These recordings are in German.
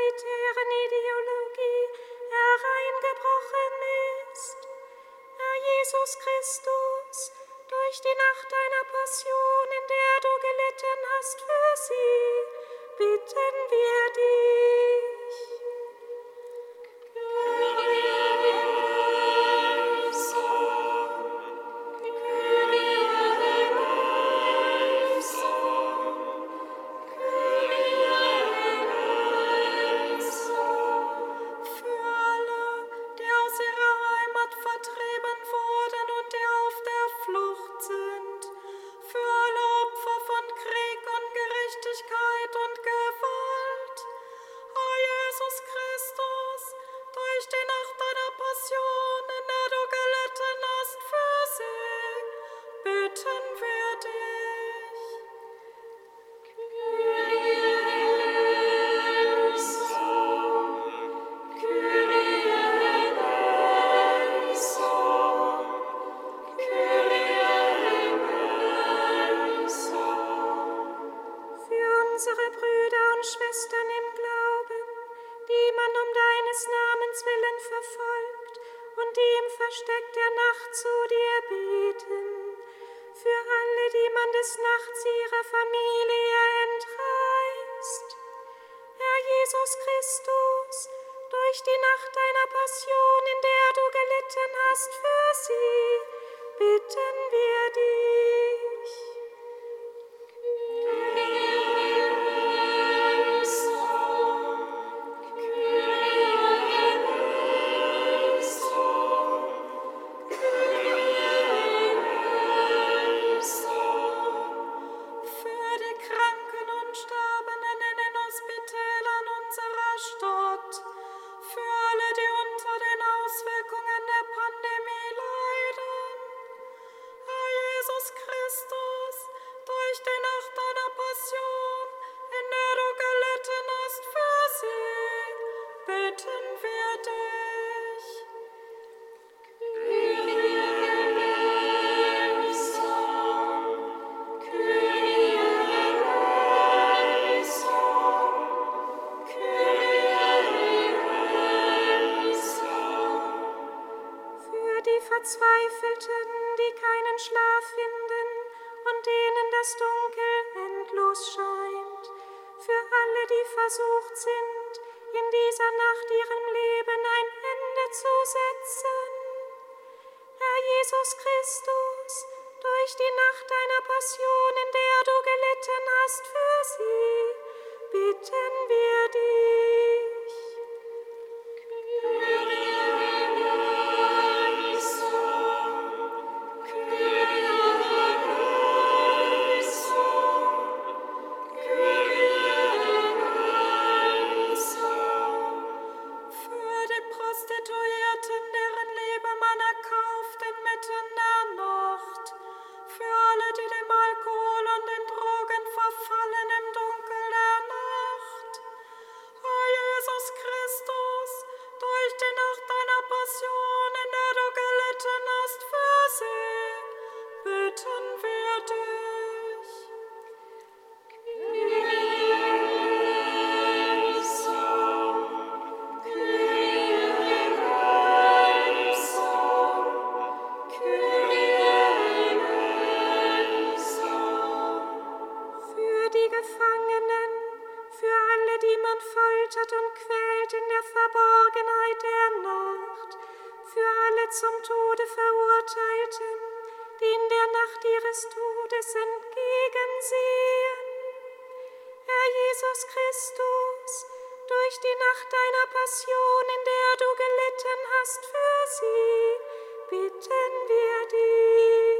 monetären Ideologie hereingebrochen ist. Herr Jesus Christus, durch die Nacht deiner Passion, in der du gelitten hast für sie, bitten wir dich. dem Versteck der Nacht zu dir beten, für alle, die man des Nachts ihrer Familie entreißt. Herr Jesus Christus, durch die Nacht deiner Passion, in der du gelitten hast für sie, Verzweifelten, die keinen Schlaf finden und denen das Dunkel endlos scheint, für alle, die versucht sind, in dieser Nacht ihrem Leben ein Ende zu setzen. Herr Jesus Christus, durch die Nacht deiner Passion, in der du gelitten hast für sie, bitten wir niemand foltert und quält in der Verborgenheit der Nacht, für alle zum Tode verurteilten, die in der Nacht ihres Todes entgegensehen. Herr Jesus Christus, durch die Nacht deiner Passion, in der du gelitten hast für sie, bitten wir dich.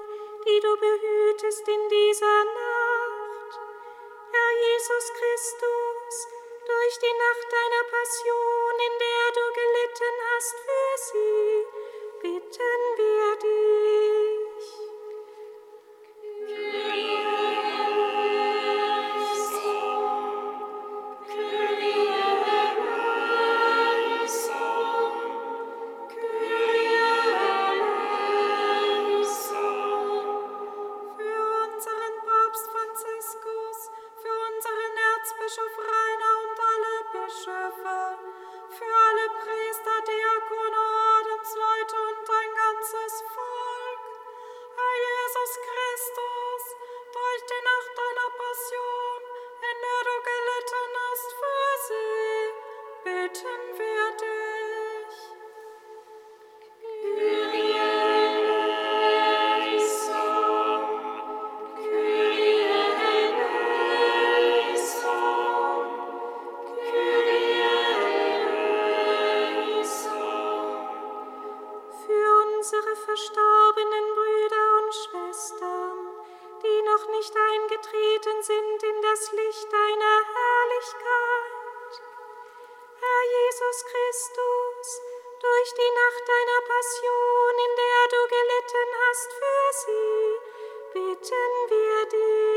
die du behütest in dieser Nacht. Herr Jesus Christus, durch die Nacht deiner Passion, in der du gelitten hast für sie, unsere verstorbenen Brüder und Schwestern, die noch nicht eingetreten sind in das Licht deiner Herrlichkeit. Herr Jesus Christus, durch die Nacht deiner Passion, in der du gelitten hast für sie, bitten wir dich.